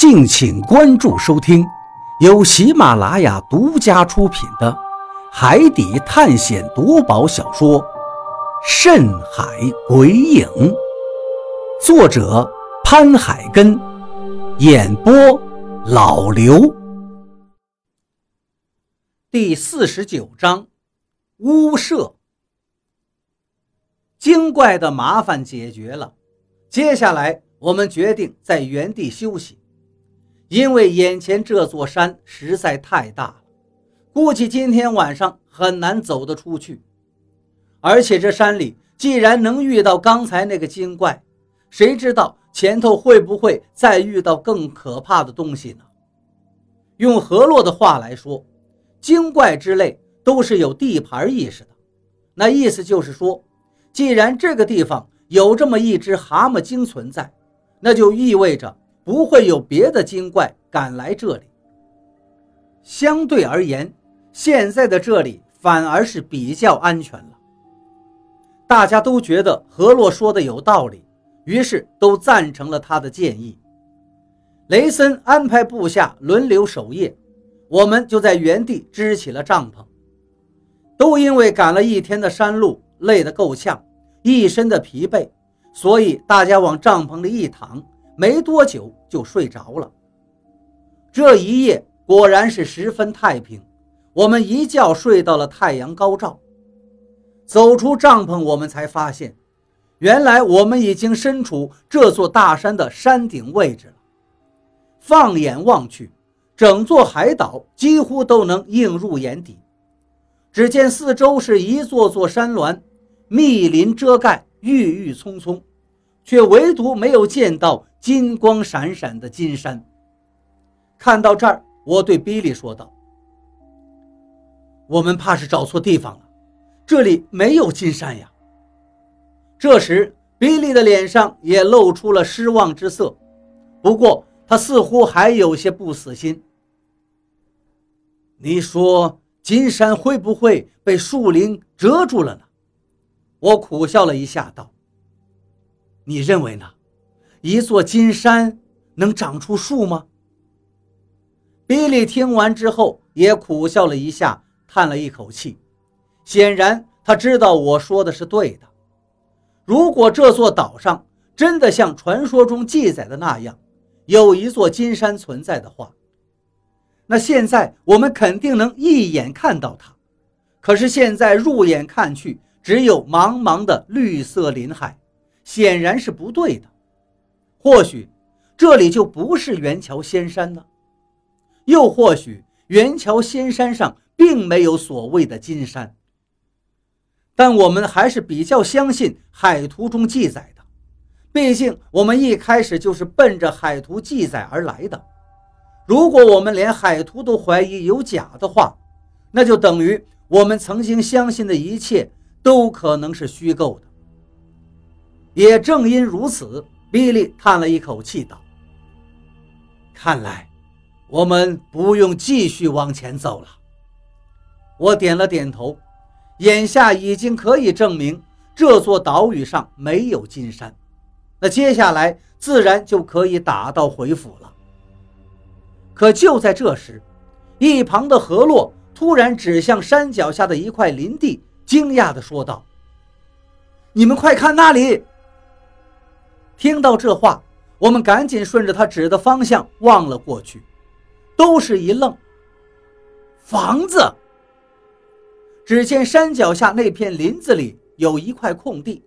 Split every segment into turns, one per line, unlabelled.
敬请关注收听，由喜马拉雅独家出品的《海底探险夺宝小说》《深海鬼影》，作者潘海根，演播老刘。第四十九章，屋舍。精怪的麻烦解决了，接下来我们决定在原地休息。因为眼前这座山实在太大了，估计今天晚上很难走得出去。而且这山里既然能遇到刚才那个精怪，谁知道前头会不会再遇到更可怕的东西呢？用何洛的话来说，精怪之类都是有地盘意识的。那意思就是说，既然这个地方有这么一只蛤蟆精存在，那就意味着。不会有别的精怪敢来这里。相对而言，现在的这里反而是比较安全了。大家都觉得何洛说的有道理，于是都赞成了他的建议。雷森安排部下轮流守夜，我们就在原地支起了帐篷。都因为赶了一天的山路，累得够呛，一身的疲惫，所以大家往帐篷里一躺。没多久就睡着了。这一夜果然是十分太平，我们一觉睡到了太阳高照。走出帐篷，我们才发现，原来我们已经身处这座大山的山顶位置了。放眼望去，整座海岛几乎都能映入眼底。只见四周是一座座山峦，密林遮盖，郁郁葱葱，却唯独没有见到。金光闪闪的金山。看到这儿，我对比利说道：“我们怕是找错地方了，这里没有金山呀。”这时，比利的脸上也露出了失望之色，不过他似乎还有些不死心。你说金山会不会被树林遮住了呢？我苦笑了一下，道：“你认为呢？”一座金山能长出树吗？比利听完之后也苦笑了一下，叹了一口气。显然，他知道我说的是对的。如果这座岛上真的像传说中记载的那样，有一座金山存在的话，那现在我们肯定能一眼看到它。可是现在入眼看去，只有茫茫的绿色林海，显然是不对的。或许这里就不是元桥仙山呢，又或许元桥仙山上并没有所谓的金山。但我们还是比较相信海图中记载的，毕竟我们一开始就是奔着海图记载而来的。如果我们连海图都怀疑有假的话，那就等于我们曾经相信的一切都可能是虚构的。也正因如此。比利叹了一口气，道：“看来我们不用继续往前走了。”我点了点头。眼下已经可以证明这座岛屿上没有金山，那接下来自然就可以打道回府了。可就在这时，一旁的河洛突然指向山脚下的一块林地，惊讶地说道：“你们快看那里！”听到这话，我们赶紧顺着他指的方向望了过去，都是一愣。房子。只见山脚下那片林子里有一块空地，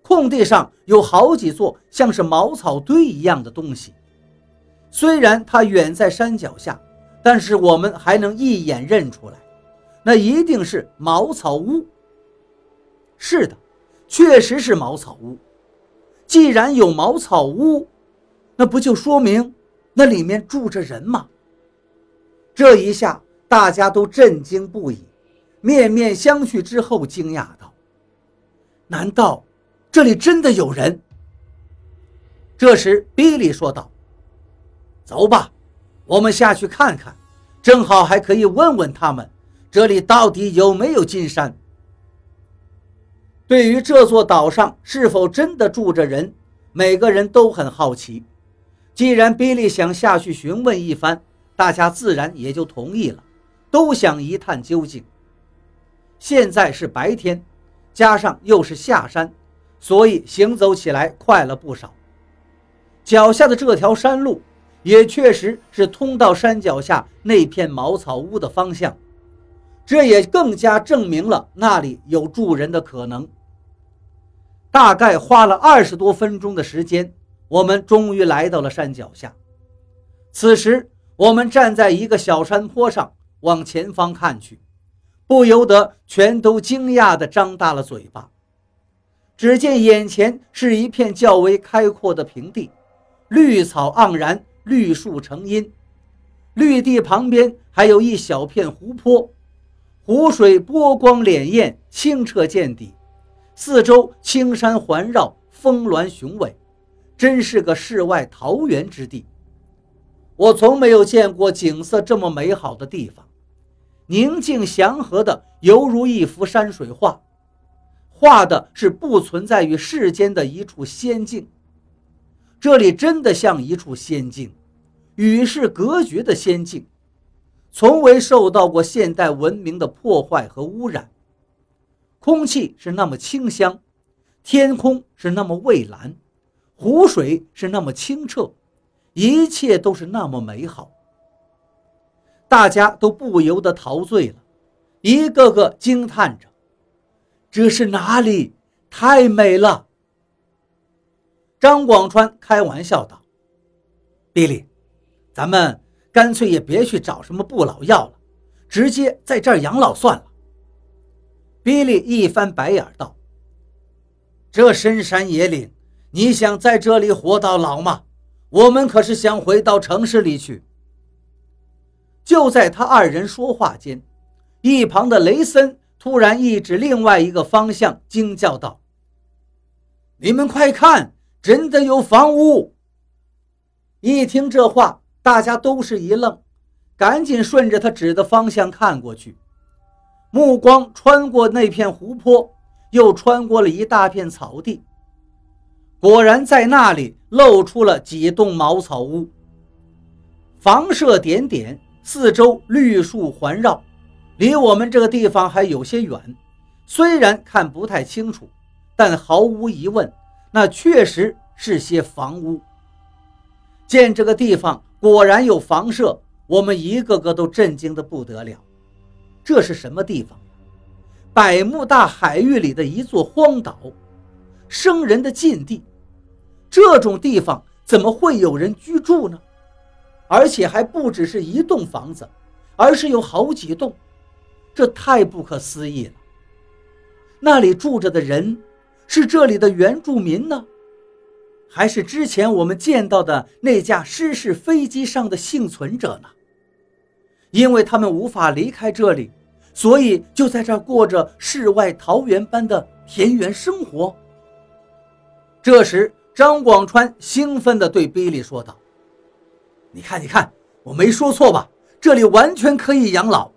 空地上有好几座像是茅草堆一样的东西。虽然它远在山脚下，但是我们还能一眼认出来，那一定是茅草屋。是的，确实是茅草屋。既然有茅草屋，那不就说明那里面住着人吗？这一下大家都震惊不已，面面相觑之后，惊讶道：“难道这里真的有人？”这时，比利说道：“走吧，我们下去看看，正好还可以问问他们，这里到底有没有金山。”对于这座岛上是否真的住着人，每个人都很好奇。既然比利想下去询问一番，大家自然也就同意了，都想一探究竟。现在是白天，加上又是下山，所以行走起来快了不少。脚下的这条山路，也确实是通到山脚下那片茅草屋的方向，这也更加证明了那里有住人的可能。大概花了二十多分钟的时间。我们终于来到了山脚下。此时，我们站在一个小山坡上，往前方看去，不由得全都惊讶地张大了嘴巴。只见眼前是一片较为开阔的平地，绿草盎然，绿树成荫。绿地旁边还有一小片湖泊，湖水波光潋滟，清澈见底。四周青山环绕，峰峦雄伟。真是个世外桃源之地，我从没有见过景色这么美好的地方，宁静祥和的，犹如一幅山水画，画的是不存在于世间的一处仙境。这里真的像一处仙境，与世隔绝的仙境，从未受到过现代文明的破坏和污染。空气是那么清香，天空是那么蔚蓝。湖水是那么清澈，一切都是那么美好，大家都不由得陶醉了，一个个惊叹着：“这是哪里？太美了！”张广川开玩笑道：“比利，咱们干脆也别去找什么不老药了，直接在这儿养老算了。”比利一翻白眼道：“这深山野岭。”你想在这里活到老吗？我们可是想回到城市里去。就在他二人说话间，一旁的雷森突然一指另外一个方向，惊叫道：“你们快看，真的有房屋！”一听这话，大家都是一愣，赶紧顺着他指的方向看过去，目光穿过那片湖泊，又穿过了一大片草地。果然，在那里露出了几栋茅草屋，房舍点点，四周绿树环绕，离我们这个地方还有些远。虽然看不太清楚，但毫无疑问，那确实是些房屋。见这个地方果然有房舍，我们一个个都震惊的不得了。这是什么地方？百慕大海域里的一座荒岛。生人的禁地，这种地方怎么会有人居住呢？而且还不只是一栋房子，而是有好几栋，这太不可思议了。那里住着的人是这里的原住民呢，还是之前我们见到的那架失事飞机上的幸存者呢？因为他们无法离开这里，所以就在这过着世外桃源般的田园生活。这时，张广川兴奋地对比利说道：“你看，你看，我没说错吧？这里完全可以养老。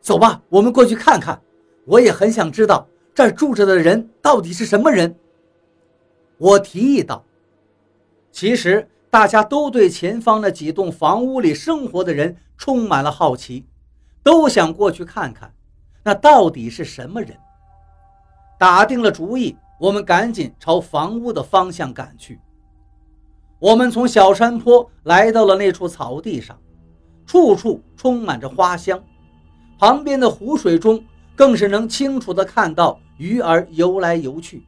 走吧，我们过去看看。我也很想知道这儿住着的人到底是什么人。”我提议道：“其实大家都对前方那几栋房屋里生活的人充满了好奇，都想过去看看，那到底是什么人。”打定了主意。我们赶紧朝房屋的方向赶去。我们从小山坡来到了那处草地上，处处充满着花香，旁边的湖水中更是能清楚地看到鱼儿游来游去。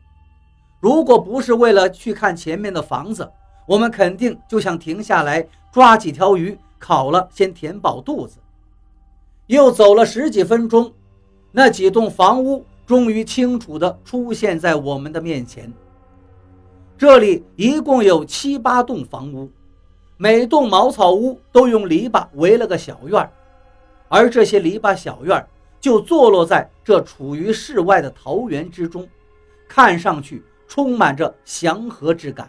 如果不是为了去看前面的房子，我们肯定就想停下来抓几条鱼烤了，先填饱肚子。又走了十几分钟，那几栋房屋。终于清楚地出现在我们的面前。这里一共有七八栋房屋，每栋茅草屋都用篱笆围了个小院而这些篱笆小院就坐落在这处于世外的桃源之中，看上去充满着祥和之感。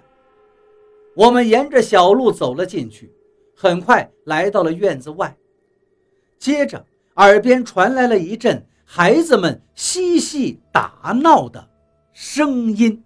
我们沿着小路走了进去，很快来到了院子外，接着耳边传来了一阵。孩子们嬉戏打闹的声音。